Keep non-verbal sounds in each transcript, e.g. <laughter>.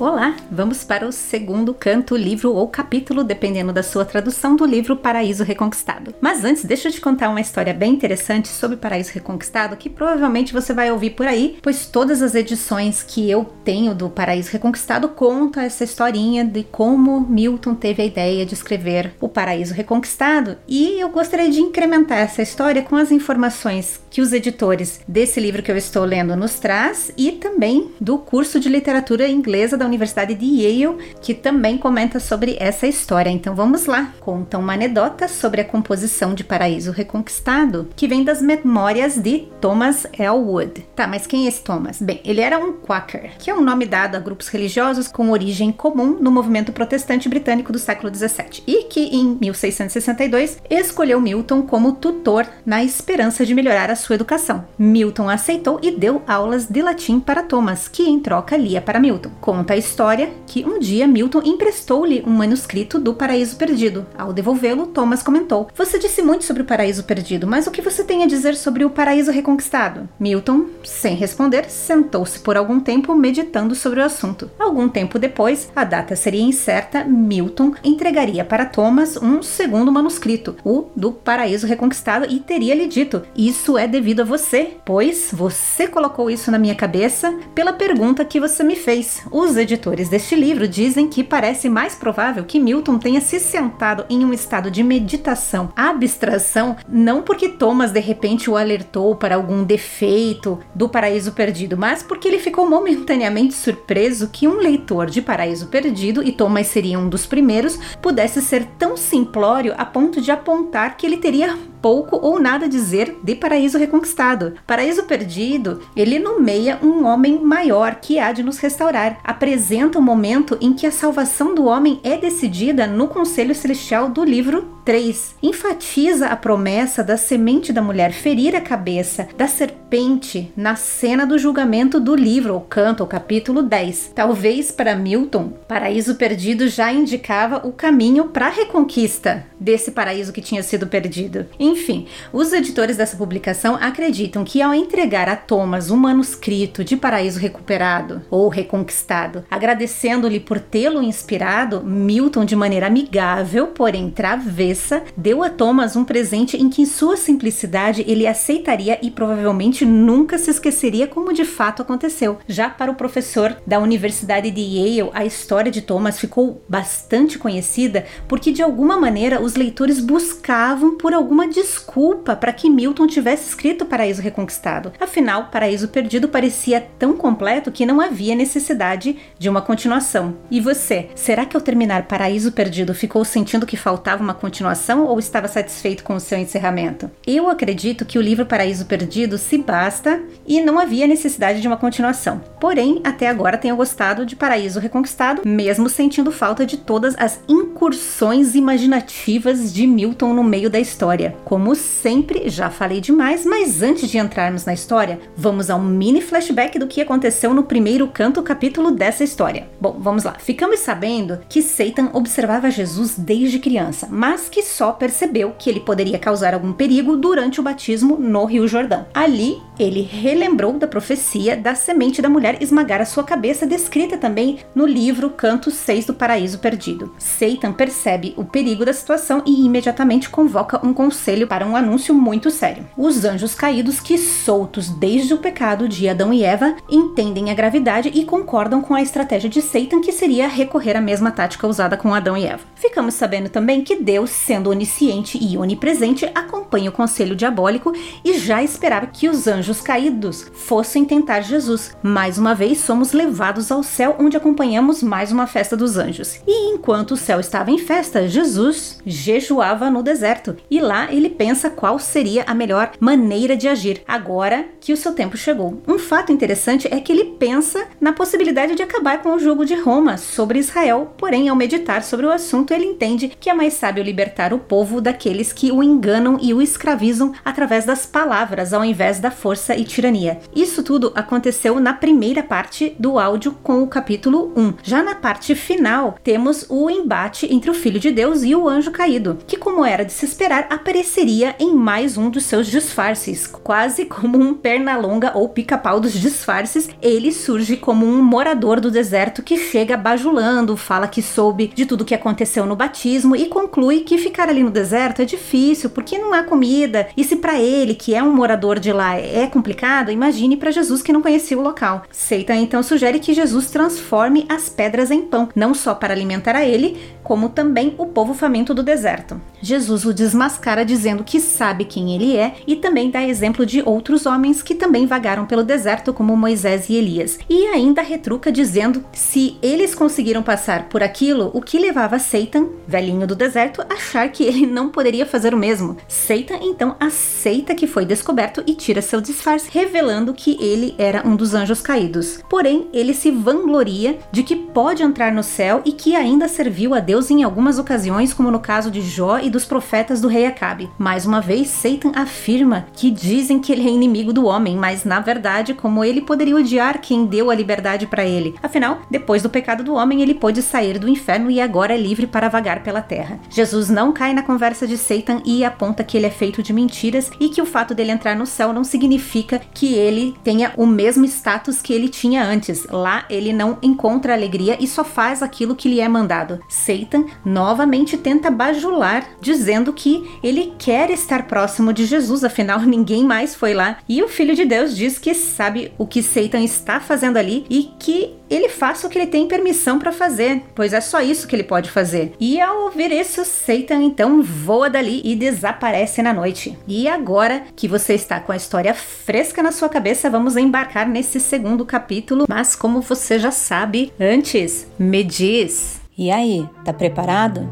Olá, vamos para o segundo canto, livro ou capítulo, dependendo da sua tradução do livro Paraíso Reconquistado. Mas antes, deixa eu te contar uma história bem interessante sobre Paraíso Reconquistado que provavelmente você vai ouvir por aí, pois todas as edições que eu tenho do Paraíso Reconquistado contam essa historinha de como Milton teve a ideia de escrever o Paraíso Reconquistado e eu gostaria de incrementar essa história com as informações que os editores desse livro que eu estou lendo nos traz e também do curso de literatura inglesa da da Universidade de Yale, que também comenta sobre essa história. Então vamos lá. Conta uma anedota sobre a composição de Paraíso Reconquistado, que vem das memórias de Thomas Elwood. Tá, mas quem é esse Thomas? Bem, ele era um Quaker, que é um nome dado a grupos religiosos com origem comum no movimento protestante britânico do século XVII e que em 1662 escolheu Milton como tutor na esperança de melhorar a sua educação. Milton aceitou e deu aulas de latim para Thomas, que em troca lia para Milton. Conta a história que um dia Milton emprestou-lhe um manuscrito do Paraíso Perdido. Ao devolvê-lo, Thomas comentou: Você disse muito sobre o Paraíso Perdido, mas o que você tem a dizer sobre o Paraíso Reconquistado? Milton, sem responder, sentou-se por algum tempo meditando sobre o assunto. Algum tempo depois, a data seria incerta, Milton entregaria para Thomas um segundo manuscrito, o do Paraíso Reconquistado, e teria-lhe dito: Isso é devido a você, pois você colocou isso na minha cabeça pela pergunta que você me fez. Os editores deste livro dizem que parece mais provável que Milton tenha se sentado em um estado de meditação, abstração, não porque Thomas de repente o alertou para algum defeito do Paraíso Perdido, mas porque ele ficou momentaneamente surpreso que um leitor de Paraíso Perdido, e Thomas seria um dos primeiros, pudesse ser tão simplório a ponto de apontar que ele teria pouco ou nada dizer de Paraíso Reconquistado. Paraíso Perdido, ele nomeia um homem maior que há de nos restaurar. Apresenta o um momento em que a salvação do homem é decidida no Conselho Celestial do livro 3. Enfatiza a promessa da semente da mulher ferir a cabeça da serpente na cena do julgamento do livro, ou canto, o capítulo 10. Talvez para Milton, Paraíso Perdido já indicava o caminho para a reconquista desse paraíso que tinha sido perdido. Enfim, os editores dessa publicação acreditam que ao entregar a Thomas um manuscrito de Paraíso Recuperado ou Reconquistado, agradecendo-lhe por tê-lo inspirado, Milton, de maneira amigável, porém travessa, deu a Thomas um presente em que, em sua simplicidade, ele aceitaria e provavelmente nunca se esqueceria como de fato aconteceu. Já para o professor da Universidade de Yale, a história de Thomas ficou bastante conhecida porque, de alguma maneira, os leitores buscavam por alguma desculpa para que Milton tivesse escrito Paraíso Reconquistado. Afinal, Paraíso Perdido parecia tão completo que não havia necessidade de uma continuação. E você, será que ao terminar Paraíso Perdido ficou sentindo que faltava uma continuação ou estava satisfeito com o seu encerramento? Eu acredito que o livro Paraíso Perdido se basta e não havia necessidade de uma continuação. Porém, até agora tenho gostado de Paraíso Reconquistado, mesmo sentindo falta de todas as incursões imaginativas de Milton no meio da história. Como sempre, já falei demais, mas antes de entrarmos na história, vamos a um mini flashback do que aconteceu no primeiro canto capítulo dessa história. Bom, vamos lá. Ficamos sabendo que Satan observava Jesus desde criança, mas que só percebeu que ele poderia causar algum perigo durante o batismo no Rio Jordão. Ali, ele relembrou da profecia da semente da mulher esmagar a sua cabeça, descrita também no livro Canto 6 do Paraíso Perdido. Satan percebe o perigo da situação e imediatamente convoca um conselho para um anúncio muito sério. Os anjos caídos, que soltos desde o pecado de Adão e Eva, entendem a gravidade e concordam com a estratégia de Satan, que seria recorrer à mesma tática usada com Adão e Eva. Ficamos sabendo também que Deus, sendo onisciente e onipresente, acompanha o conselho diabólico e já esperava que os anjos caídos fossem tentar Jesus. Mais uma vez, somos levados ao céu, onde acompanhamos mais uma festa dos anjos. E enquanto o céu estava em festa, Jesus jejuava no deserto e lá ele pensa qual seria a melhor maneira de agir agora que o seu tempo chegou. Um fato interessante é que ele pensa na possibilidade de acabar com o jugo de Roma sobre Israel, porém, ao meditar sobre o assunto, ele entende que é mais sábio libertar libertar o povo daqueles que o enganam e o escravizam através das palavras ao invés da força e tirania. Isso tudo aconteceu na primeira parte do áudio com o capítulo 1. Já na parte final, temos o embate entre o Filho de Deus e o anjo caído, que, como era de se esperar, apareceria em mais um dos seus disfarces, quase como um pernalonga ou pica-pau dos disfarces. Ele surge como um morador do deserto que chega bajulando, fala que soube de tudo que aconteceu no batismo e conclui que ficar ali no deserto é difícil porque não há comida. E se para ele, que é um morador de lá, é complicado, imagine para Jesus que não conhecia o local. Seitan então sugere que Jesus transforme as pedras em pão, não só para alimentar a ele, como também o povo faminto do deserto. Jesus o desmascara dizendo que sabe quem ele é e também dá exemplo de outros homens que também vagaram pelo deserto, como Moisés e Elias. E ainda retruca dizendo se eles conseguiram passar por aquilo, o que levava Satan, velhinho do deserto, a achar que ele não poderia fazer o mesmo. Satan então aceita que foi descoberto e tira seu disfarce, revelando que ele era um dos anjos caídos. Porém, ele se vangloria de que pode entrar no céu e que ainda serviu a Deus em algumas ocasiões, como no caso de Jó e dos profetas do rei Acabe. Mais uma vez, Satan afirma que dizem que ele é inimigo do homem, mas na verdade, como ele poderia odiar quem deu a liberdade para ele? Afinal, depois do pecado do homem, ele pôde sair do inferno e agora é livre para vagar pela terra. Jesus não cai na conversa de Satan e aponta que ele é feito de mentiras e que o fato dele entrar no céu não significa que ele tenha o mesmo status que ele tinha antes. Lá ele não encontra alegria e só faz aquilo que lhe é mandado. Satan novamente tenta bajular, dizendo que ele quer estar próximo de Jesus, afinal <laughs> ninguém mais foi lá. E o Filho de Deus diz que sabe o que Satan está fazendo ali e que ele faça o que ele tem permissão para fazer, pois é só isso que ele pode fazer. E ao ouvir isso, Satan então voa dali e desaparece na noite. E agora que você está com a história fresca na sua cabeça, vamos embarcar nesse segundo capítulo. Mas como você já sabe, antes, me diz e aí, tá preparado?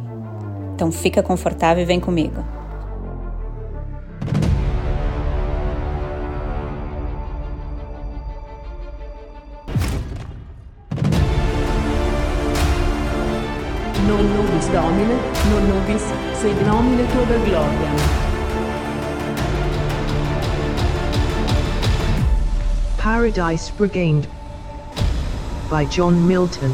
Então fica confortável e vem comigo. Nobis Domine, non nobis, sed nomine tua per gloria. Paradise Brigade by John Milton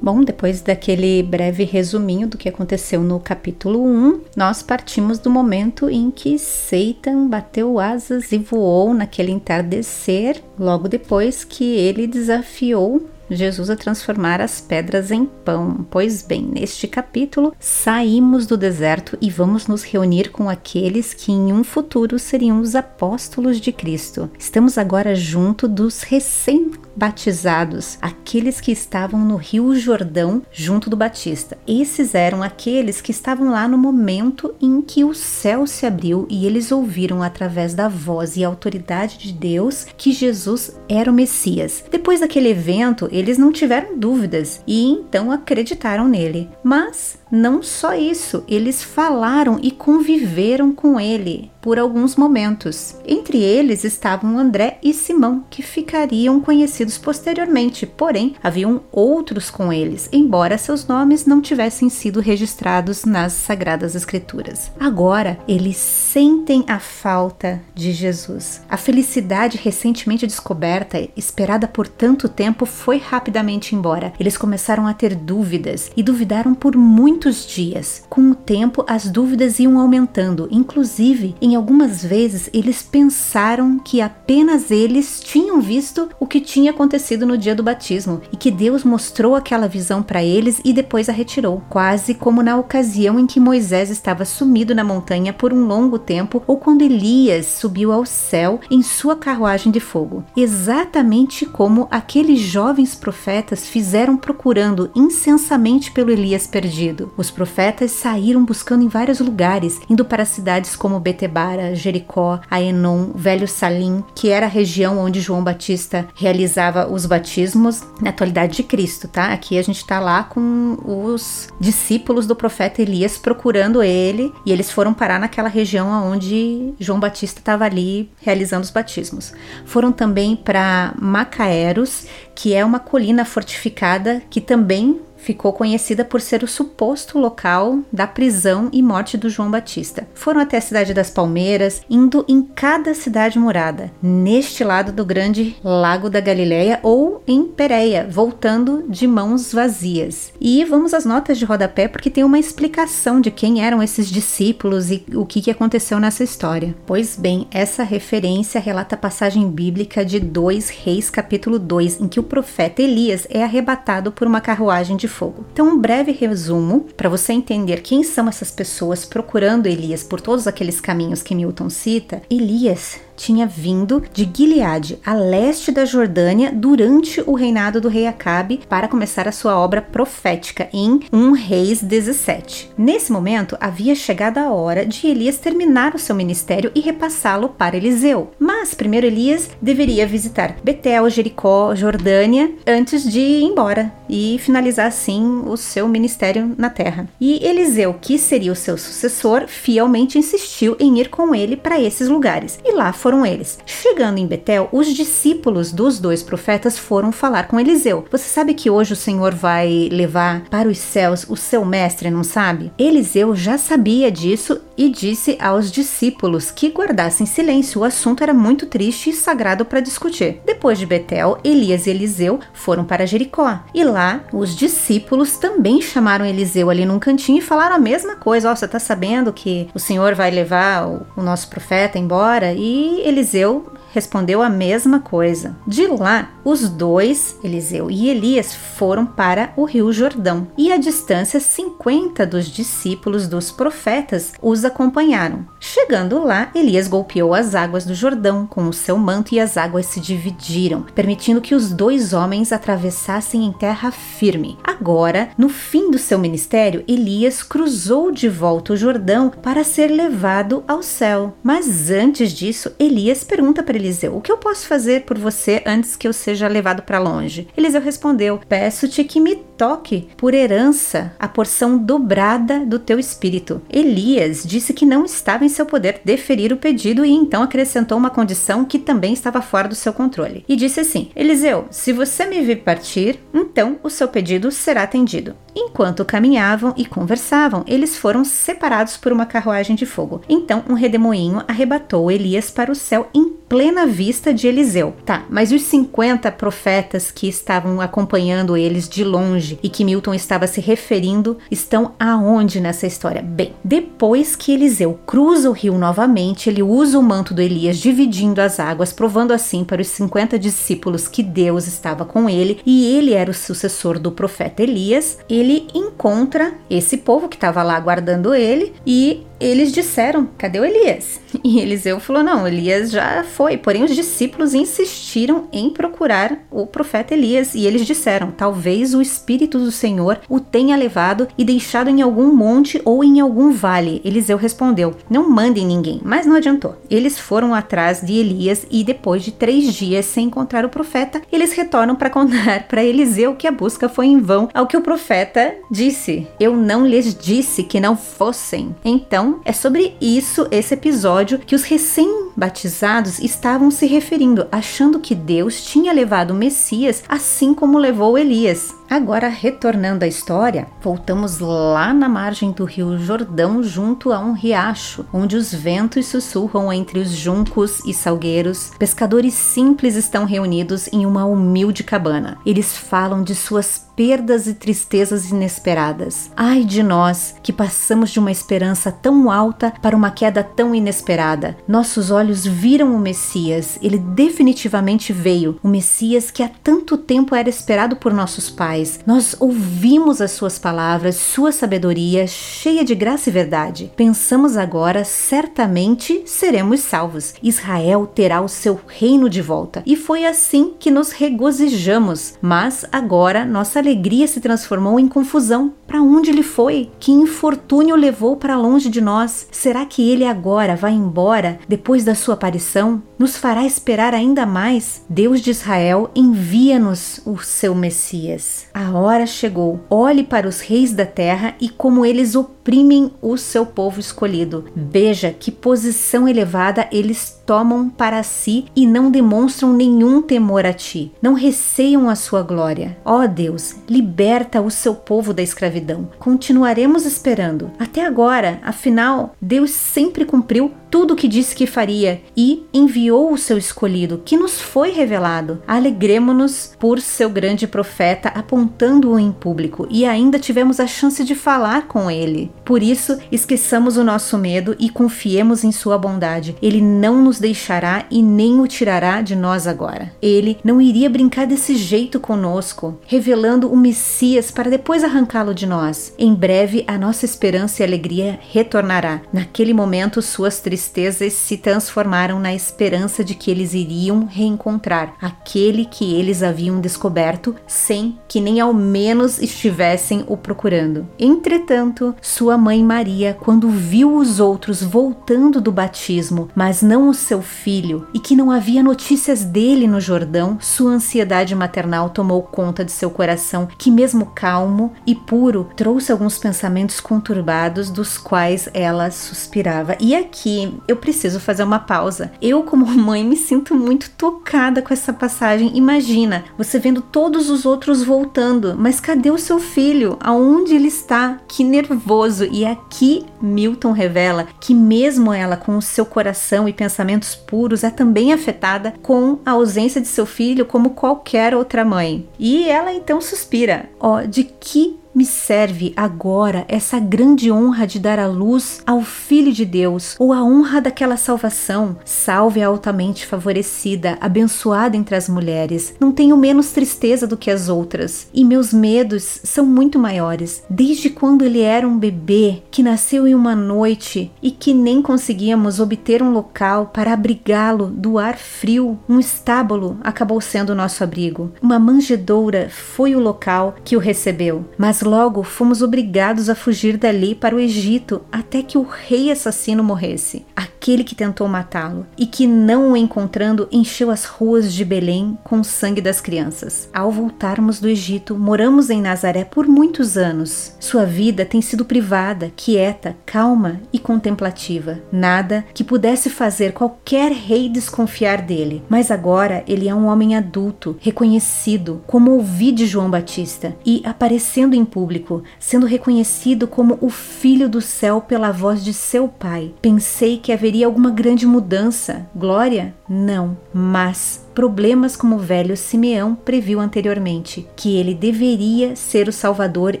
Bom, depois daquele breve resuminho do que aconteceu no capítulo 1, nós partimos do momento em que Satan bateu asas e voou naquele entardecer, logo depois que ele desafiou Jesus a transformar as pedras em pão. Pois bem, neste capítulo, saímos do deserto e vamos nos reunir com aqueles que em um futuro seriam os apóstolos de Cristo. Estamos agora junto dos recém batizados, aqueles que estavam no Rio Jordão junto do Batista. Esses eram aqueles que estavam lá no momento em que o céu se abriu e eles ouviram através da voz e autoridade de Deus que Jesus era o Messias. Depois daquele evento, eles não tiveram dúvidas e então acreditaram nele. Mas não só isso, eles falaram e conviveram com ele por alguns momentos. Entre eles estavam André e Simão, que ficariam conhecidos posteriormente, porém haviam outros com eles, embora seus nomes não tivessem sido registrados nas Sagradas Escrituras. Agora, eles sentem a falta de Jesus. A felicidade recentemente descoberta, esperada por tanto tempo, foi rapidamente embora. Eles começaram a ter dúvidas e duvidaram por muitos dias. Com o tempo, as dúvidas iam aumentando, inclusive em algumas vezes eles pensaram que apenas eles tinham visto o que tinha acontecido no dia do batismo e que Deus mostrou aquela visão para eles e depois a retirou, quase como na ocasião em que Moisés estava sumido na montanha por um longo tempo ou quando Elias subiu ao céu em sua carruagem de fogo. Exatamente como aqueles jovens profetas fizeram procurando incensamente pelo Elias perdido. Os profetas saíram buscando em vários lugares, indo para cidades como Betebá Ara, Jericó, Aenon, Velho Salim, que era a região onde João Batista realizava os batismos na atualidade de Cristo, tá? Aqui a gente tá lá com os discípulos do profeta Elias procurando ele e eles foram parar naquela região onde João Batista estava ali realizando os batismos. Foram também para Macaeros, que é uma colina fortificada que também ficou conhecida por ser o suposto local da prisão e morte do João Batista. Foram até a cidade das Palmeiras, indo em cada cidade murada, neste lado do grande lago da Galileia ou em Pereia, voltando de mãos vazias. E vamos às notas de rodapé porque tem uma explicação de quem eram esses discípulos e o que aconteceu nessa história. Pois bem, essa referência relata a passagem bíblica de 2 Reis, capítulo 2, em que o profeta Elias é arrebatado por uma carruagem de fogo. Então, um breve resumo para você entender quem são essas pessoas procurando Elias por todos aqueles caminhos que Milton cita. Elias tinha vindo de Gileade, a leste da Jordânia, durante o reinado do rei Acabe, para começar a sua obra profética em 1 Reis 17. Nesse momento, havia chegado a hora de Elias terminar o seu ministério e repassá-lo para Eliseu. Mas primeiro Elias deveria visitar Betel, Jericó, Jordânia, antes de ir embora e finalizar assim o seu ministério na terra. E Eliseu, que seria o seu sucessor, fielmente insistiu em ir com ele para esses lugares. E lá foi foram eles. Chegando em Betel, os discípulos dos dois profetas foram falar com Eliseu. Você sabe que hoje o Senhor vai levar para os céus o seu mestre, não sabe? Eliseu já sabia disso e disse aos discípulos que guardassem silêncio. O assunto era muito triste e sagrado para discutir. Depois de Betel, Elias e Eliseu foram para Jericó. E lá, os discípulos também chamaram Eliseu ali num cantinho e falaram a mesma coisa. Ó, oh, você tá sabendo que o Senhor vai levar o, o nosso profeta embora? E Eliseu respondeu a mesma coisa. De lá, os dois, Eliseu e Elias, foram para o rio Jordão, e à distância 50 dos discípulos dos profetas os acompanharam. Chegando lá, Elias golpeou as águas do Jordão com o seu manto e as águas se dividiram, permitindo que os dois homens atravessassem em terra firme. Agora, no fim do seu ministério, Elias cruzou de volta o Jordão para ser levado ao céu. Mas antes disso, Elias pergunta para Eliseu: O que eu posso fazer por você antes que eu seja levado para longe? Eliseu respondeu: Peço-te que me toque por herança a porção dobrada do teu espírito. Elias disse que não estava em seu poder deferir o pedido e então acrescentou uma condição que também estava fora do seu controle. E disse assim: Eliseu, se você me vir partir, então o seu pedido será atendido. Enquanto caminhavam e conversavam, eles foram separados por uma carruagem de fogo. Então um redemoinho arrebatou Elias para o céu em plena vista de Eliseu. Tá, mas os 50 profetas que estavam acompanhando eles de longe e que Milton estava se referindo estão aonde nessa história? Bem, depois que Eliseu cruza o rio novamente, ele usa o manto do Elias dividindo as águas, provando assim para os 50 discípulos que Deus estava com ele e ele era o sucessor do profeta Elias. Ele encontra esse povo que estava lá aguardando ele e eles disseram: Cadê o Elias? <laughs> E Eliseu falou: Não, Elias já foi. Porém, os discípulos insistiram em procurar o profeta Elias e eles disseram: Talvez o Espírito do Senhor o tenha levado e deixado em algum monte ou em algum vale. Eliseu respondeu: Não mandem ninguém. Mas não adiantou. Eles foram atrás de Elias e depois de três dias sem encontrar o profeta, eles retornam para contar para Eliseu que a busca foi em vão. Ao que o profeta disse: Eu não lhes disse que não fossem. Então então, é sobre isso esse episódio que os recém-batizados estavam se referindo, achando que Deus tinha levado o Messias assim como levou Elias. Agora, retornando à história, voltamos lá na margem do rio Jordão, junto a um riacho, onde os ventos sussurram entre os juncos e salgueiros. Pescadores simples estão reunidos em uma humilde cabana. Eles falam de suas perdas e tristezas inesperadas. Ai de nós que passamos de uma esperança tão alta para uma queda tão inesperada. Nossos olhos viram o Messias, ele definitivamente veio, o Messias que há tanto tempo era esperado por nossos pais. Nós ouvimos as suas palavras, sua sabedoria, cheia de graça e verdade. Pensamos agora, certamente seremos salvos. Israel terá o seu reino de volta. E foi assim que nos regozijamos. Mas agora nossa alegria se transformou em confusão. Para onde ele foi? Que infortúnio levou para longe de nós? Será que ele agora vai embora depois da sua aparição? Nos fará esperar ainda mais? Deus de Israel, envia-nos o seu Messias. A hora chegou. Olhe para os reis da terra e como eles operam oprimem o seu povo escolhido. Veja que posição elevada eles tomam para si e não demonstram nenhum temor a ti. Não receiam a sua glória. Ó Deus, liberta o seu povo da escravidão. Continuaremos esperando. Até agora, afinal, Deus sempre cumpriu tudo o que disse que faria e enviou o seu escolhido, que nos foi revelado. Alegremos-nos por seu grande profeta, apontando-o em público, e ainda tivemos a chance de falar com ele. Por isso, esqueçamos o nosso medo e confiemos em sua bondade. Ele não nos deixará e nem o tirará de nós agora. Ele não iria brincar desse jeito conosco, revelando o Messias para depois arrancá-lo de nós. Em breve, a nossa esperança e alegria retornará. Naquele momento, suas tristezas tristezas se transformaram na esperança de que eles iriam reencontrar aquele que eles haviam descoberto sem que nem ao menos estivessem o procurando. Entretanto, sua mãe Maria, quando viu os outros voltando do batismo, mas não o seu filho, e que não havia notícias dele no Jordão, sua ansiedade maternal tomou conta de seu coração, que mesmo calmo e puro, trouxe alguns pensamentos conturbados dos quais ela suspirava. E aqui eu preciso fazer uma pausa. Eu, como <laughs> mãe, me sinto muito tocada com essa passagem. Imagina, você vendo todos os outros voltando, mas cadê o seu filho? Aonde ele está? Que nervoso! E aqui Milton revela que, mesmo ela, com o seu coração e pensamentos puros, é também afetada com a ausência de seu filho, como qualquer outra mãe. E ela então suspira: ó, oh, de que me serve agora essa grande honra de dar a luz ao Filho de Deus, ou a honra daquela salvação. Salve a altamente favorecida, abençoada entre as mulheres. Não tenho menos tristeza do que as outras, e meus medos são muito maiores. Desde quando ele era um bebê que nasceu em uma noite e que nem conseguíamos obter um local para abrigá-lo do ar frio, um estábulo acabou sendo nosso abrigo. Uma manjedoura foi o local que o recebeu, mas mas logo fomos obrigados a fugir dali para o Egito até que o rei assassino morresse, aquele que tentou matá-lo, e que, não o encontrando, encheu as ruas de Belém com o sangue das crianças. Ao voltarmos do Egito, moramos em Nazaré por muitos anos. Sua vida tem sido privada, quieta, calma e contemplativa. Nada que pudesse fazer qualquer rei desconfiar dele. Mas agora ele é um homem adulto, reconhecido, como ouvi de João Batista, e aparecendo em público, sendo reconhecido como o Filho do céu pela voz de seu Pai. Pensei que haveria alguma grande mudança. Glória? Não. Mas problemas como o velho Simeão previu anteriormente, que ele deveria ser o salvador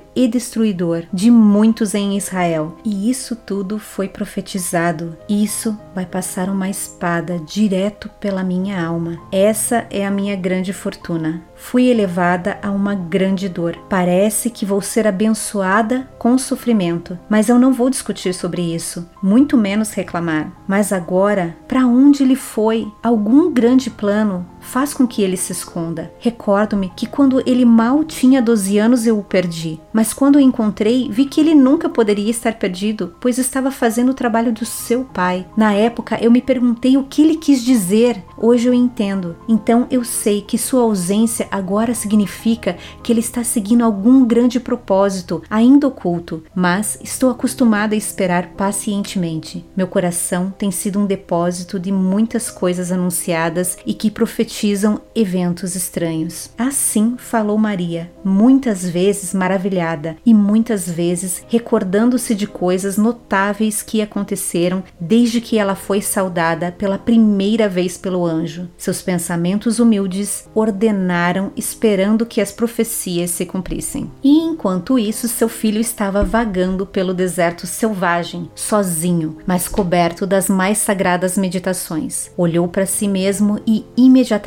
e destruidor de muitos em Israel. E isso tudo foi profetizado. Isso vai passar uma espada direto pela minha alma. Essa é a minha grande fortuna. Fui elevada a uma grande dor. Parece que vou ser abençoada com sofrimento, mas eu não vou discutir sobre isso, muito menos reclamar. Mas agora, para onde ele foi? Algum grande plano faz com que ele se esconda. Recordo-me que quando ele mal tinha 12 anos eu o perdi, mas quando o encontrei vi que ele nunca poderia estar perdido, pois estava fazendo o trabalho do seu pai. Na época eu me perguntei o que ele quis dizer, hoje eu entendo. Então eu sei que sua ausência agora significa que ele está seguindo algum grande propósito, ainda oculto, mas estou acostumada a esperar pacientemente. Meu coração tem sido um depósito de muitas coisas anunciadas e que profetizam eventos estranhos. Assim falou Maria, muitas vezes maravilhada e muitas vezes recordando-se de coisas notáveis que aconteceram desde que ela foi saudada pela primeira vez pelo anjo. Seus pensamentos humildes ordenaram esperando que as profecias se cumprissem. E enquanto isso, seu filho estava vagando pelo deserto selvagem, sozinho, mas coberto das mais sagradas meditações. Olhou para si mesmo e imediatamente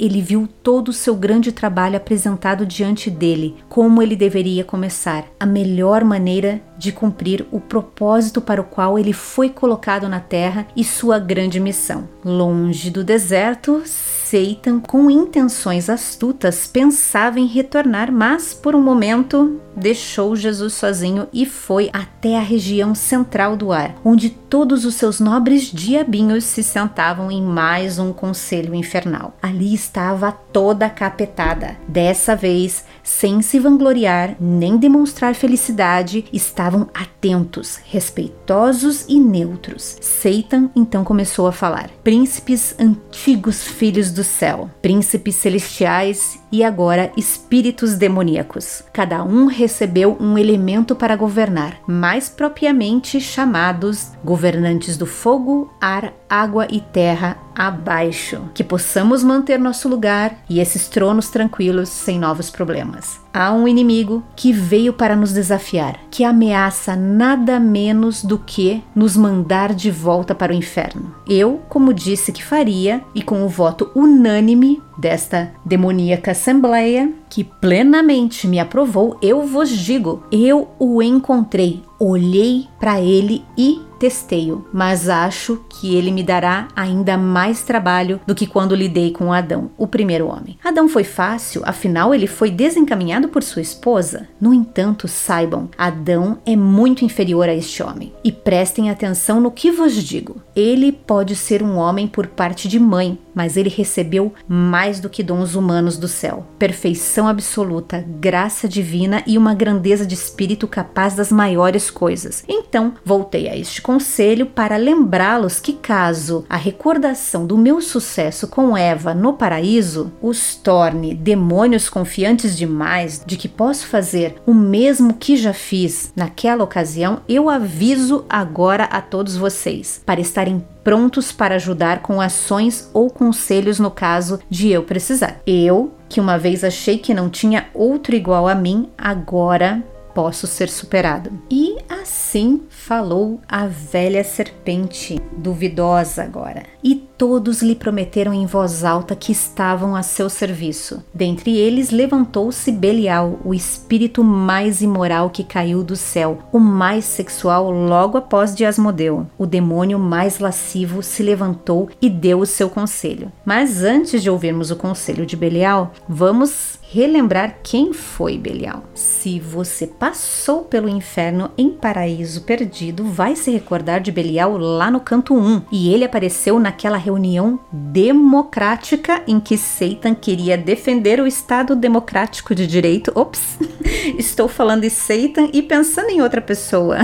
ele viu todo o seu grande trabalho apresentado diante dele, como ele deveria começar, a melhor maneira de cumprir o propósito para o qual ele foi colocado na terra e sua grande missão. Longe do deserto, Seitan, com intenções astutas, pensava em retornar, mas por um momento deixou Jesus sozinho e foi até a região central do ar, onde todos os seus nobres diabinhos se sentavam em mais um conselho infernal. Ali estava toda capetada. Dessa vez, sem se vangloriar nem demonstrar felicidade, estava estavam atentos, respeitosos e neutros. Satan então começou a falar: Príncipes antigos filhos do céu, príncipes celestiais e agora espíritos demoníacos. Cada um recebeu um elemento para governar, mais propriamente chamados governantes do fogo, ar, água e terra abaixo. Que possamos manter nosso lugar e esses tronos tranquilos sem novos problemas. Há um inimigo que veio para nos desafiar, que ameaça nada menos do que nos mandar de volta para o inferno. Eu, como disse que faria, e com o voto unânime desta demoníaca assembleia, que plenamente me aprovou, eu vos digo: eu o encontrei, olhei para ele e testei-o, mas acho que ele me dará ainda mais trabalho do que quando lidei com Adão, o primeiro homem. Adão foi fácil, afinal ele foi desencaminhado por sua esposa. No entanto, saibam, Adão é muito inferior a este homem. E prestem atenção no que vos digo. Ele pode ser um homem por parte de mãe, mas ele recebeu mais do que dons humanos do céu: perfeição absoluta, graça divina e uma grandeza de espírito capaz das maiores coisas. Então, voltei a este conselho para lembrá-los que, caso a recordação do meu sucesso com Eva no paraíso os torne demônios confiantes demais de que posso fazer o mesmo que já fiz naquela ocasião, eu aviso agora a todos vocês para estarem prontos para ajudar com ações ou conselhos no caso de eu precisar. Eu, que uma vez achei que não tinha outro igual a mim, agora posso ser superado. E assim falou a velha serpente, duvidosa agora. E todos lhe prometeram em voz alta que estavam a seu serviço. Dentre eles levantou-se Belial, o espírito mais imoral que caiu do céu, o mais sexual logo após de Asmodeu. O demônio mais lascivo se levantou e deu o seu conselho. Mas antes de ouvirmos o conselho de Belial, vamos relembrar quem foi Belial. Se você passou pelo inferno em paraíso perdido, vai se recordar de Belial lá no canto 1. E ele apareceu naquela reunião democrática em que Satan queria defender o Estado democrático de direito. Ops, <laughs> estou falando de Satan e pensando em outra pessoa.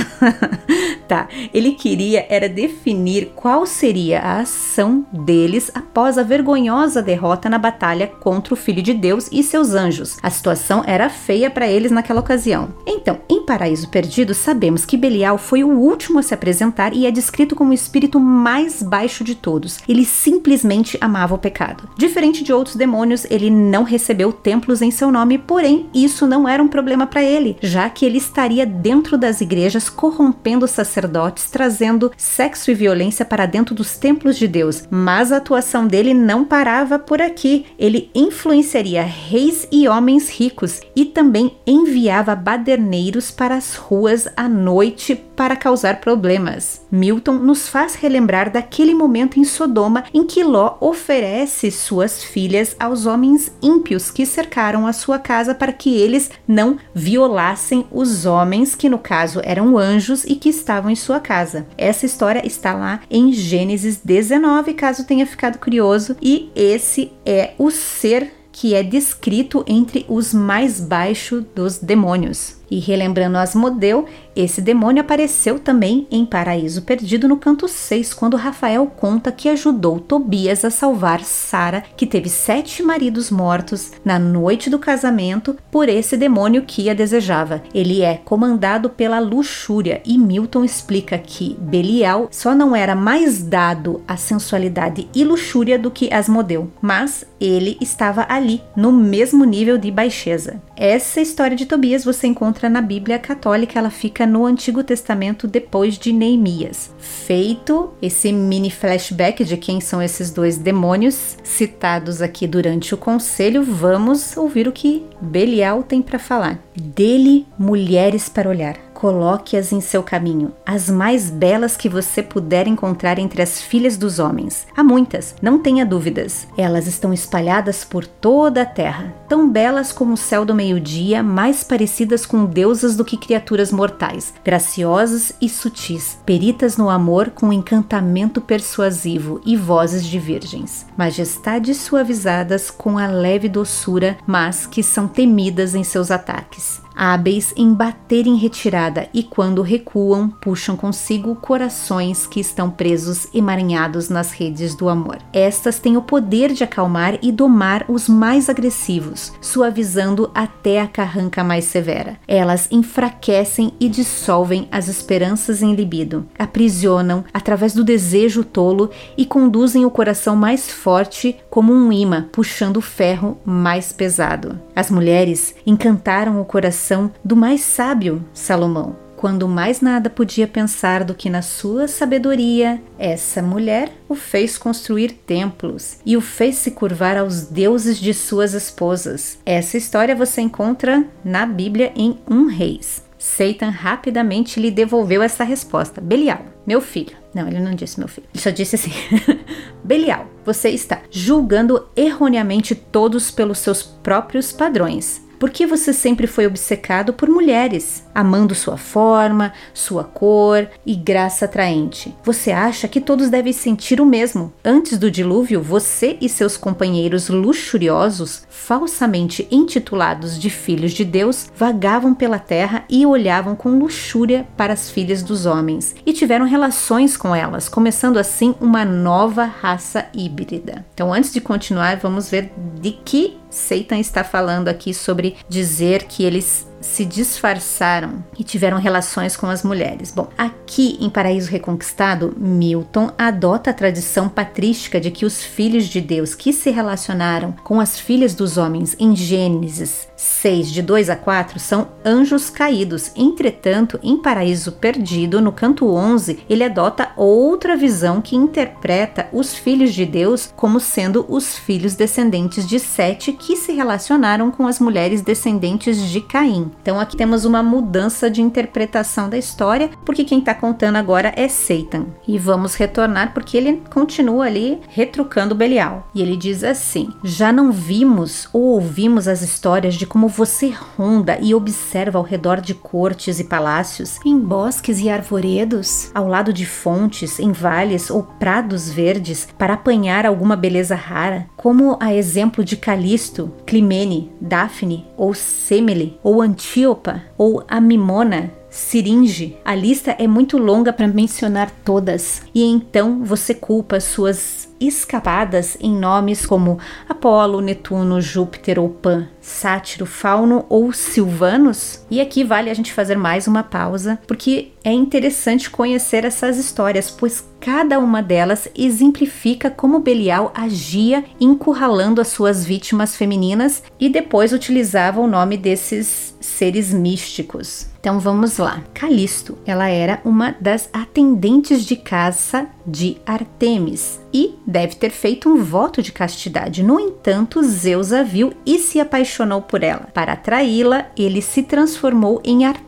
<laughs> tá, ele queria era definir qual seria a ação deles após a vergonhosa derrota na batalha contra o Filho de Deus e seus anjos. A situação era feia para eles naquela ocasião. Então, em Paraíso Perdido, sabemos que Belial foi o último a se apresentar e é descrito como o espírito mais baixo de todos. Ele simplesmente amava o pecado. Diferente de outros demônios, ele não recebeu templos em seu nome, porém, isso não era um problema para ele, já que ele estaria dentro das igrejas corrompendo sacerdotes, trazendo sexo e violência para dentro dos templos de Deus. Mas a atuação dele não parava por aqui. Ele influenciaria reis e homens ricos e também enviava baderneiros para as ruas à noite para causar problemas. Milton nos faz relembrar daquele momento em Sodoma em que Ló oferece suas filhas aos homens ímpios que cercaram a sua casa para que eles não violassem os homens que no caso eram anjos e que estavam em sua casa. Essa história está lá em Gênesis 19, caso tenha ficado curioso, e esse é o ser que é descrito entre os mais baixos dos demônios. E relembrando Asmodeu, esse demônio apareceu também em Paraíso Perdido no canto 6, quando Rafael conta que ajudou Tobias a salvar Sara, que teve sete maridos mortos na noite do casamento por esse demônio que a desejava. Ele é comandado pela luxúria e Milton explica que Belial só não era mais dado à sensualidade e luxúria do que Asmodeu, mas ele estava ali, no mesmo nível de baixeza. Essa história de Tobias você encontra na Bíblia Católica, ela fica no Antigo Testamento depois de Neemias. Feito esse mini flashback de quem são esses dois demônios citados aqui durante o conselho, vamos ouvir o que Belial tem para falar. Dele, mulheres para olhar coloque-as em seu caminho, as mais belas que você puder encontrar entre as filhas dos homens. Há muitas, não tenha dúvidas. Elas estão espalhadas por toda a terra, tão belas como o céu do meio-dia, mais parecidas com deusas do que criaturas mortais, graciosas e sutis, peritas no amor com encantamento persuasivo e vozes de virgens, majestades suavizadas com a leve doçura, mas que são temidas em seus ataques hábeis em bater em retirada e quando recuam, puxam consigo corações que estão presos emaranhados nas redes do amor. Estas têm o poder de acalmar e domar os mais agressivos, suavizando até a carranca mais severa. Elas enfraquecem e dissolvem as esperanças em libido, aprisionam através do desejo tolo e conduzem o coração mais forte como um imã puxando o ferro mais pesado. As mulheres encantaram o coração do mais sábio Salomão. Quando mais nada podia pensar do que na sua sabedoria, essa mulher o fez construir templos e o fez se curvar aos deuses de suas esposas. Essa história você encontra na Bíblia em Um Reis. Satan rapidamente lhe devolveu essa resposta: Belial, meu filho. Não, ele não disse meu filho. Ele só disse assim: <laughs> Belial, você está julgando erroneamente todos pelos seus próprios padrões. Por que você sempre foi obcecado por mulheres, amando sua forma, sua cor e graça atraente? Você acha que todos devem sentir o mesmo? Antes do dilúvio, você e seus companheiros luxuriosos, falsamente intitulados de filhos de Deus, vagavam pela terra e olhavam com luxúria para as filhas dos homens e tiveram relações com elas, começando assim uma nova raça híbrida. Então, antes de continuar, vamos ver de que Satan está falando aqui sobre dizer que eles se disfarçaram e tiveram relações com as mulheres. Bom, aqui em Paraíso Reconquistado, Milton adota a tradição patrística de que os filhos de Deus que se relacionaram com as filhas dos homens em Gênesis 6, de 2 a 4, são anjos caídos. Entretanto, em Paraíso Perdido, no canto 11, ele adota outra visão que interpreta os filhos de Deus como sendo os filhos descendentes de Sete que se relacionaram com as mulheres descendentes de Caim. Então aqui temos uma mudança de interpretação da história, porque quem está contando agora é Satan. E vamos retornar porque ele continua ali retrucando Belial. E ele diz assim: Já não vimos ou ouvimos as histórias de como você ronda e observa ao redor de cortes e palácios, em bosques e arvoredos, ao lado de fontes, em vales ou prados verdes, para apanhar alguma beleza rara, como a exemplo de Calisto, Climene, Daphne ou Semele ou Antíopa ou a Mimona Siringe. A lista é muito longa para mencionar todas, e então você culpa suas escapadas em nomes como Apolo, Netuno, Júpiter ou Pan, Sátiro, Fauno ou Silvanus? E aqui vale a gente fazer mais uma pausa, porque é interessante conhecer essas histórias, pois cada uma delas exemplifica como Belial agia encurralando as suas vítimas femininas e depois utilizava o nome desses seres místicos. Então vamos lá. Calisto, ela era uma das atendentes de caça de Artemis e deve ter feito um voto de castidade. No entanto, Zeus a viu e se apaixonou por ela. Para atraí-la, ele se transformou em Artemis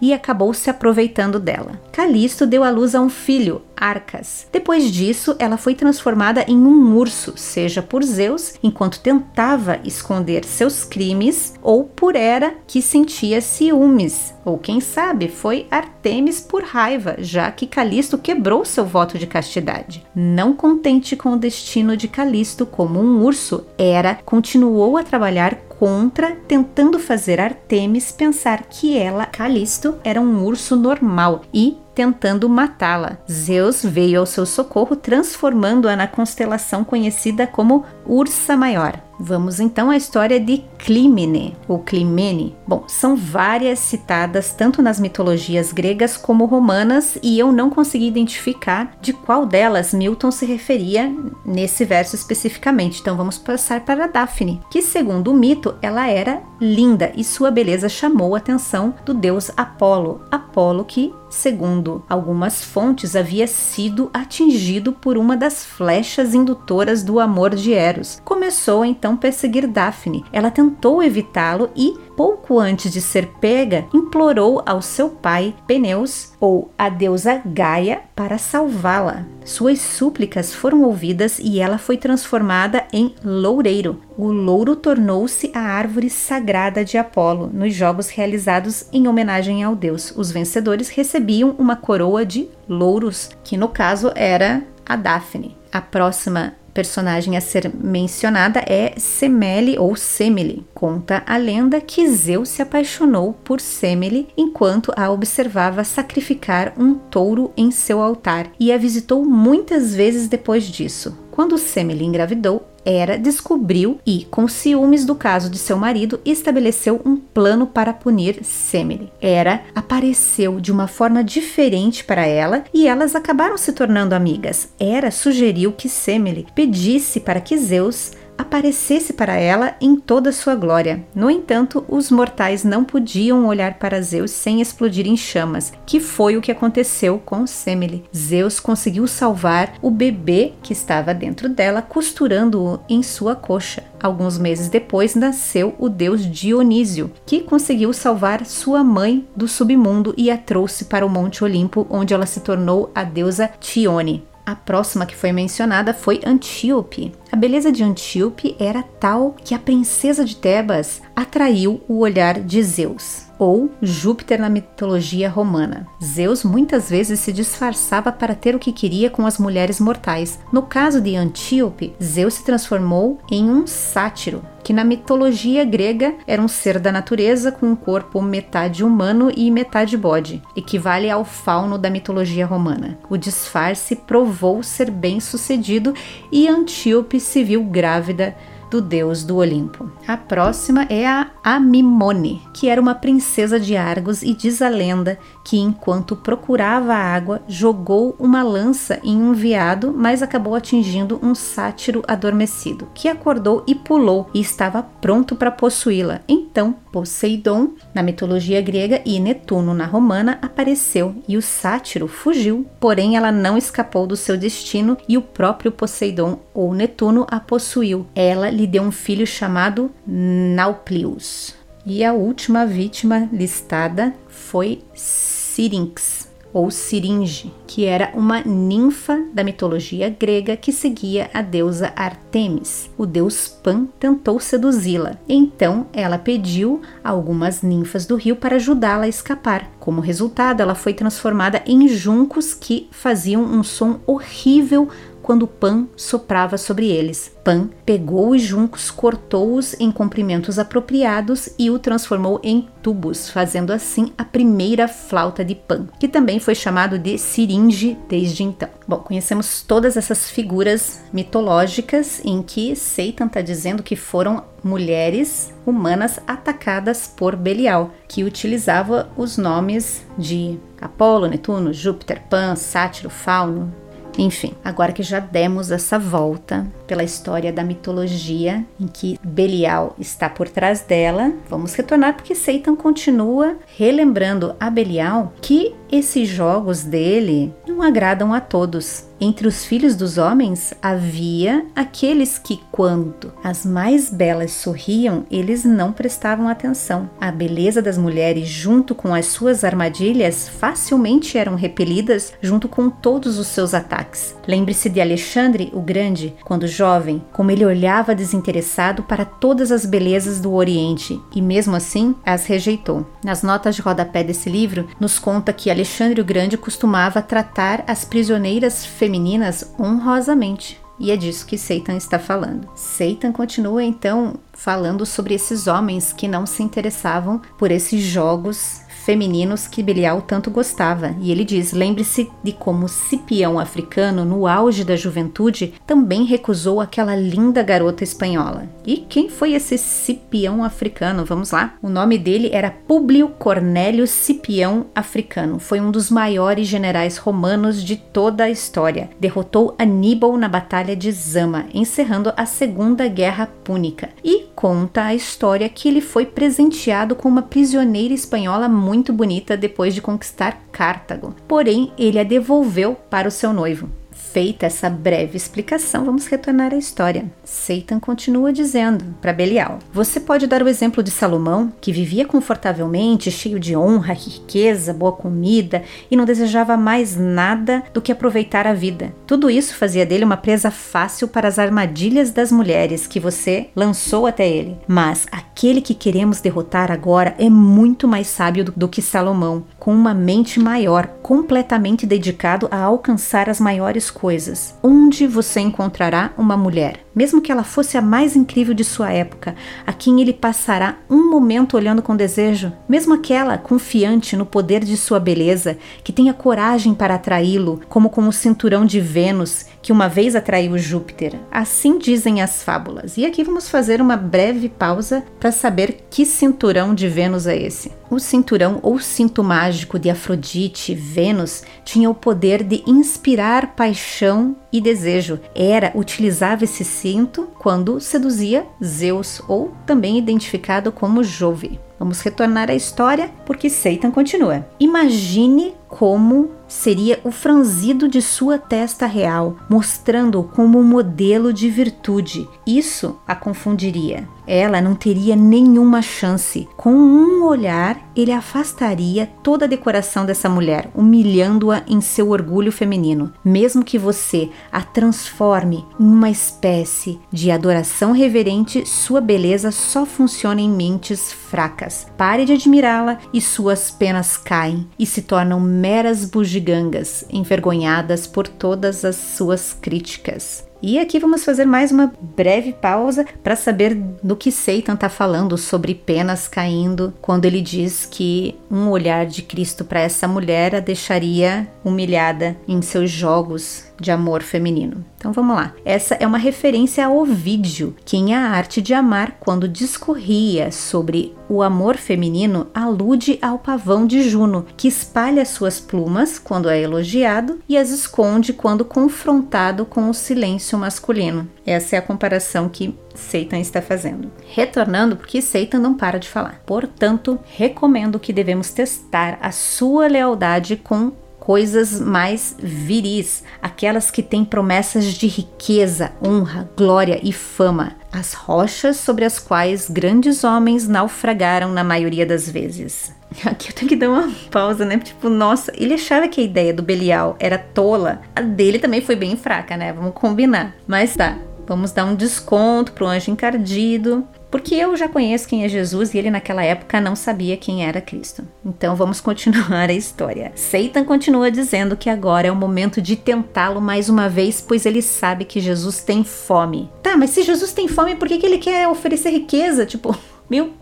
e acabou se aproveitando dela. Calisto deu à luz a um filho, Arcas. Depois disso, ela foi transformada em um urso, seja por Zeus, enquanto tentava esconder seus crimes, ou por Hera, que sentia ciúmes. Ou quem sabe foi Artemis por raiva, já que Calisto quebrou seu voto de castidade. Não contente com o destino de Calisto como um urso, Hera continuou a trabalhar contra, tentando fazer Artemis pensar que ela, Calisto, era um urso normal e tentando matá-la. Zeus veio ao seu socorro, transformando-a na constelação conhecida como Ursa Maior. Vamos então à história de Clímene ou Climene. Bom, são várias citadas tanto nas mitologias gregas como romanas e eu não consegui identificar de qual delas Milton se referia nesse verso especificamente. Então vamos passar para Daphne, que segundo o mito ela era linda e sua beleza chamou a atenção do deus Apolo. Apolo que segundo algumas fontes, havia sido atingido por uma das flechas indutoras do amor de Eros. Começou então a perseguir Daphne. Ela tentou evitá-lo e, pouco antes de ser pega, implorou ao seu pai Peneus, ou a deusa Gaia, para salvá-la. Suas súplicas foram ouvidas e ela foi transformada em loureiro. O louro tornou-se a árvore sagrada de Apolo nos jogos realizados em homenagem ao deus. Os vencedores recebiam uma coroa de louros, que no caso era a Daphne. A próxima personagem a ser mencionada é Semele ou Semele. Conta a lenda que Zeus se apaixonou por Semele enquanto a observava sacrificar um touro em seu altar e a visitou muitas vezes depois disso. Quando Semele engravidou, Hera descobriu e, com ciúmes do caso de seu marido, estabeleceu um plano para punir Semele. Hera apareceu de uma forma diferente para ela e elas acabaram se tornando amigas. Hera sugeriu que Semele pedisse para que Zeus aparecesse para ela em toda sua glória. No entanto, os mortais não podiam olhar para Zeus sem explodir em chamas, que foi o que aconteceu com Semele. Zeus conseguiu salvar o bebê que estava dentro dela, costurando-o em sua coxa. Alguns meses depois nasceu o deus Dionísio, que conseguiu salvar sua mãe do submundo e a trouxe para o Monte Olimpo, onde ela se tornou a deusa Tione. A próxima que foi mencionada foi Antíope. A beleza de Antíope era tal que a princesa de Tebas atraiu o olhar de Zeus, ou Júpiter na mitologia romana. Zeus muitas vezes se disfarçava para ter o que queria com as mulheres mortais. No caso de Antíope, Zeus se transformou em um sátiro, que na mitologia grega era um ser da natureza com um corpo metade humano e metade bode, equivale ao fauno da mitologia romana. O disfarce provou ser bem sucedido e Antíope se viu grávida do deus do Olimpo. A próxima é a Amimone, que era uma princesa de Argos e diz a lenda que enquanto procurava água, jogou uma lança em um veado, mas acabou atingindo um sátiro adormecido, que acordou e pulou e estava pronto para possuí-la. Então, Poseidon, na mitologia grega, e Netuno, na romana, apareceu e o sátiro fugiu, porém ela não escapou do seu destino e o próprio Poseidon ou Netuno a possuiu. Ela lhe deu um filho chamado Nauplius. E a última vítima listada foi Syrinx, ou Siringe, que era uma ninfa da mitologia grega que seguia a deusa Artemis. O deus Pan tentou seduzi-la, então ela pediu a algumas ninfas do rio para ajudá-la a escapar. Como resultado, ela foi transformada em juncos que faziam um som horrível quando Pan soprava sobre eles. Pan pegou os juncos, cortou-os em comprimentos apropriados e o transformou em tubos, fazendo assim a primeira flauta de Pan, que também foi chamado de siringe desde então. Bom, conhecemos todas essas figuras mitológicas em que Satan está dizendo que foram mulheres humanas atacadas por Belial, que utilizava os nomes de Apolo, Netuno, Júpiter, Pan, Sátiro, Fauno, enfim, agora que já demos essa volta pela história da mitologia em que Belial está por trás dela, vamos retornar porque Satan continua relembrando a Belial que esses jogos dele não agradam a todos. Entre os filhos dos homens havia aqueles que, quando as mais belas sorriam, eles não prestavam atenção. A beleza das mulheres, junto com as suas armadilhas, facilmente eram repelidas junto com todos os seus ataques. Lembre-se de Alexandre o Grande, quando jovem, como ele olhava desinteressado para todas as belezas do Oriente e, mesmo assim, as rejeitou. Nas notas de rodapé desse livro, nos conta que Alexandre o Grande costumava tratar as prisioneiras femininas honrosamente. E é disso que Satan está falando. Satan continua então falando sobre esses homens que não se interessavam por esses jogos femininos que Belial tanto gostava, e ele diz: lembre-se de como Cipião africano, no auge da juventude, também recusou aquela linda garota espanhola. E quem foi esse Cipião africano? Vamos lá. O nome dele era Públio Cornélio Cipião Africano. Foi um dos maiores generais romanos de toda a história. Derrotou Aníbal na Batalha de Zama, encerrando a Segunda Guerra Púnica. E conta a história que ele foi presenteado com uma prisioneira espanhola muito muito bonita depois de conquistar Cartago. Porém, ele a devolveu para o seu noivo. Feita essa breve explicação, vamos retornar à história. Satan continua dizendo para Belial: Você pode dar o exemplo de Salomão, que vivia confortavelmente, cheio de honra, riqueza, boa comida e não desejava mais nada do que aproveitar a vida. Tudo isso fazia dele uma presa fácil para as armadilhas das mulheres que você lançou até ele. Mas aquele que queremos derrotar agora é muito mais sábio do, que Salomão. Com uma mente maior, completamente dedicado a alcançar as maiores coisas. Onde você encontrará uma mulher, mesmo que ela fosse a mais incrível de sua época, a quem ele passará um momento olhando com desejo, mesmo aquela confiante no poder de sua beleza, que tenha coragem para atraí-lo, como com o cinturão de Vênus, que uma vez atraiu Júpiter. Assim dizem as fábulas. E aqui vamos fazer uma breve pausa para saber que cinturão de Vênus é esse. O cinturão ou cinto mágico de Afrodite, Vênus, tinha o poder de inspirar paixão e desejo. Era utilizava esse cinto quando seduzia Zeus ou também identificado como Jove. Vamos retornar à história porque Satan continua. Imagine como seria o franzido de sua testa real, mostrando-o como um modelo de virtude. Isso a confundiria. Ela não teria nenhuma chance. Com um olhar, ele afastaria toda a decoração dessa mulher, humilhando-a em seu orgulho feminino. Mesmo que você a transforme em uma espécie de adoração reverente, sua beleza só funciona em mentes fracas. Pare de admirá-la e suas penas caem e se tornam meras bugigangas, envergonhadas por todas as suas críticas. E aqui vamos fazer mais uma breve pausa para saber do que Satan está falando sobre penas caindo quando ele diz que um olhar de Cristo para essa mulher a deixaria humilhada em seus jogos de amor feminino. Então vamos lá. Essa é uma referência a Ovídio, que em A Arte de Amar, quando discorria sobre o amor feminino, alude ao pavão de Juno, que espalha suas plumas quando é elogiado e as esconde quando confrontado com o silêncio masculino. Essa é a comparação que Satan está fazendo. Retornando, porque Satan não para de falar. Portanto, recomendo que devemos testar a sua lealdade com coisas mais viris, aquelas que têm promessas de riqueza, honra, glória e fama, as rochas sobre as quais grandes homens naufragaram na maioria das vezes. <laughs> Aqui eu tenho que dar uma pausa, né? Tipo, nossa, ele achava que a ideia do Belial era tola. A dele também foi bem fraca, né? Vamos combinar. Mas tá, vamos dar um desconto pro anjo encardido. Porque eu já conheço quem é Jesus e ele naquela época não sabia quem era Cristo. Então vamos <laughs> continuar a história. Satan continua dizendo que agora é o momento de tentá-lo mais uma vez, pois ele sabe que Jesus tem fome. Tá, mas se Jesus tem fome, por que, que ele quer oferecer riqueza? Tipo, <laughs> meu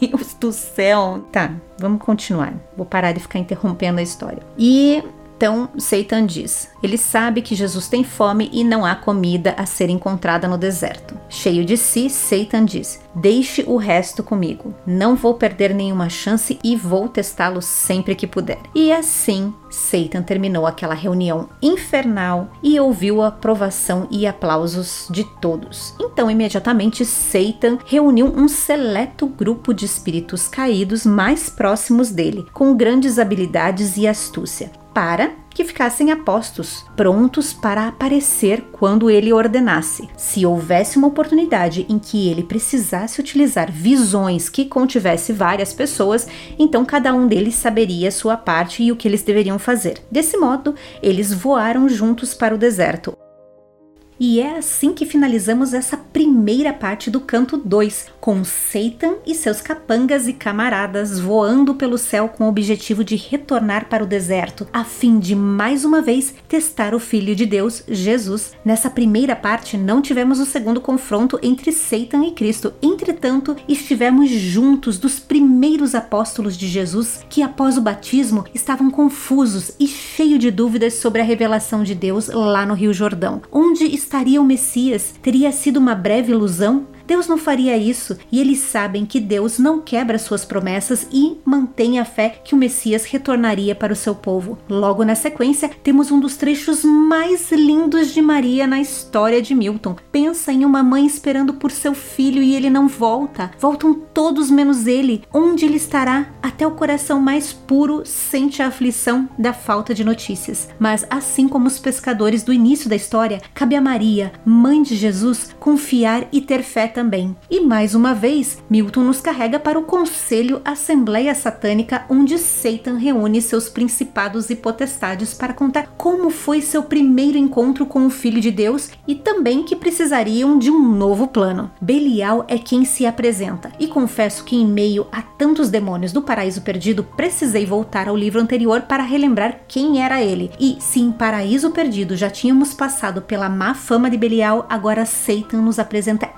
Deus do céu. Tá, vamos continuar. Vou parar de ficar interrompendo a história. E então Satan diz: ele sabe que Jesus tem fome e não há comida a ser encontrada no deserto. Cheio de si, Satan diz: Deixe o resto comigo. Não vou perder nenhuma chance e vou testá-lo sempre que puder. E assim, Satan terminou aquela reunião infernal e ouviu a aprovação e aplausos de todos. Então, imediatamente, Satan reuniu um seleto grupo de espíritos caídos mais próximos dele, com grandes habilidades e astúcia para que ficassem apostos, prontos para aparecer quando ele ordenasse. Se houvesse uma oportunidade em que ele precisasse utilizar visões que contivesse várias pessoas, então cada um deles saberia sua parte e o que eles deveriam fazer. Desse modo, eles voaram juntos para o deserto, e é assim que finalizamos essa primeira parte do canto 2, com Satan e seus capangas e camaradas voando pelo céu com o objetivo de retornar para o deserto, a fim de mais uma vez testar o Filho de Deus, Jesus. Nessa primeira parte não tivemos o segundo confronto entre Satan e Cristo, entretanto, estivemos juntos dos primeiros apóstolos de Jesus que, após o batismo, estavam confusos e cheios de dúvidas sobre a revelação de Deus lá no Rio Jordão, onde estaria o Messias? Teria sido uma breve ilusão? Deus não faria isso e eles sabem que Deus não quebra suas promessas e mantém a fé que o Messias retornaria para o seu povo. Logo na sequência, temos um dos trechos mais lindos de Maria na história de Milton. Pensa em uma mãe esperando por seu filho e ele não volta. Voltam todos menos ele. Onde ele estará? Até o coração mais puro sente a aflição da falta de notícias. Mas assim como os pescadores do início da história, cabe a Maria, mãe de Jesus, confiar e ter fé também. E mais uma vez, Milton nos carrega para o Conselho Assembleia Satânica, onde Satan reúne seus principados e potestades para contar como foi seu primeiro encontro com o Filho de Deus e também que precisariam de um novo plano. Belial é quem se apresenta, e confesso que, em meio a tantos demônios do paraíso perdido, precisei voltar ao livro anterior para relembrar quem era ele. E se em Paraíso Perdido já tínhamos passado pela má fama de Belial, agora Satan nos apresenta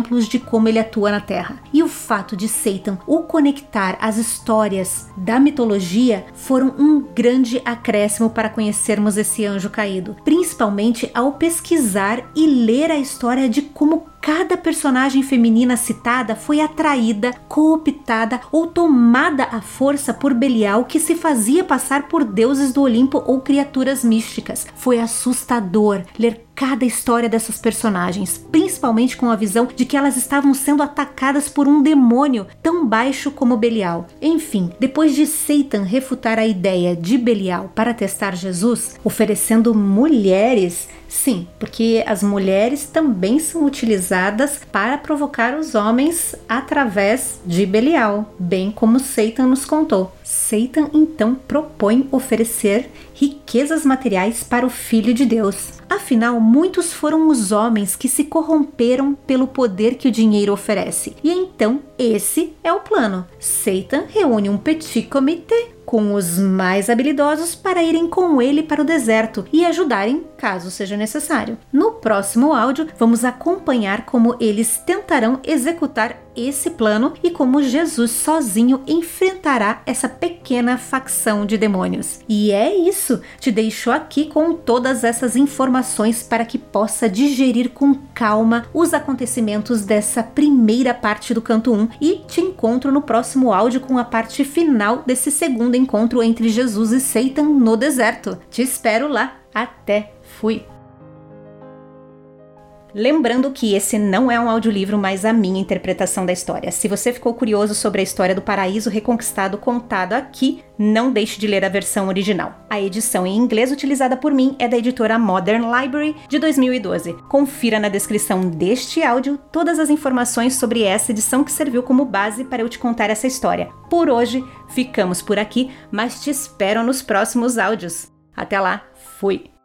exemplos de como ele atua na Terra. E o fato de Satan o conectar às histórias da mitologia foram um grande acréscimo para conhecermos esse anjo caído, principalmente ao pesquisar e ler a história de como cada personagem feminina citada foi atraída, cooptada ou tomada à força por Belial, que se fazia passar por deuses do Olimpo ou criaturas místicas. Foi assustador ler cada história dessas personagens, principalmente com a visão de que elas estavam sendo atacadas por um demônio tão baixo como Belial. Enfim, depois de Satan refutar a ideia de Belial para testar Jesus, oferecendo mulheres Sim, porque as mulheres também são utilizadas para provocar os homens através de Belial, bem como Satan nos contou. Satan então propõe oferecer riquezas materiais para o Filho de Deus. Afinal, muitos foram os homens que se corromperam pelo poder que o dinheiro oferece. E então, esse é o plano. Satan reúne um petit comité com os mais habilidosos para irem com ele para o deserto e ajudarem caso seja necessário. No próximo áudio, vamos acompanhar como eles tentarão executar esse plano e como Jesus sozinho enfrentará essa pequena facção de demônios. E é isso, te deixo aqui com todas essas informações para que possa digerir com calma os acontecimentos dessa primeira parte do canto 1 e te encontro no próximo áudio com a parte final desse segundo encontro entre Jesus e Satan no deserto. Te espero lá. Até. Fui. Lembrando que esse não é um audiolivro, mas a minha interpretação da história. Se você ficou curioso sobre a história do paraíso reconquistado contada aqui, não deixe de ler a versão original. A edição em inglês utilizada por mim é da editora Modern Library de 2012. Confira na descrição deste áudio todas as informações sobre essa edição que serviu como base para eu te contar essa história. Por hoje, ficamos por aqui, mas te espero nos próximos áudios. Até lá, fui!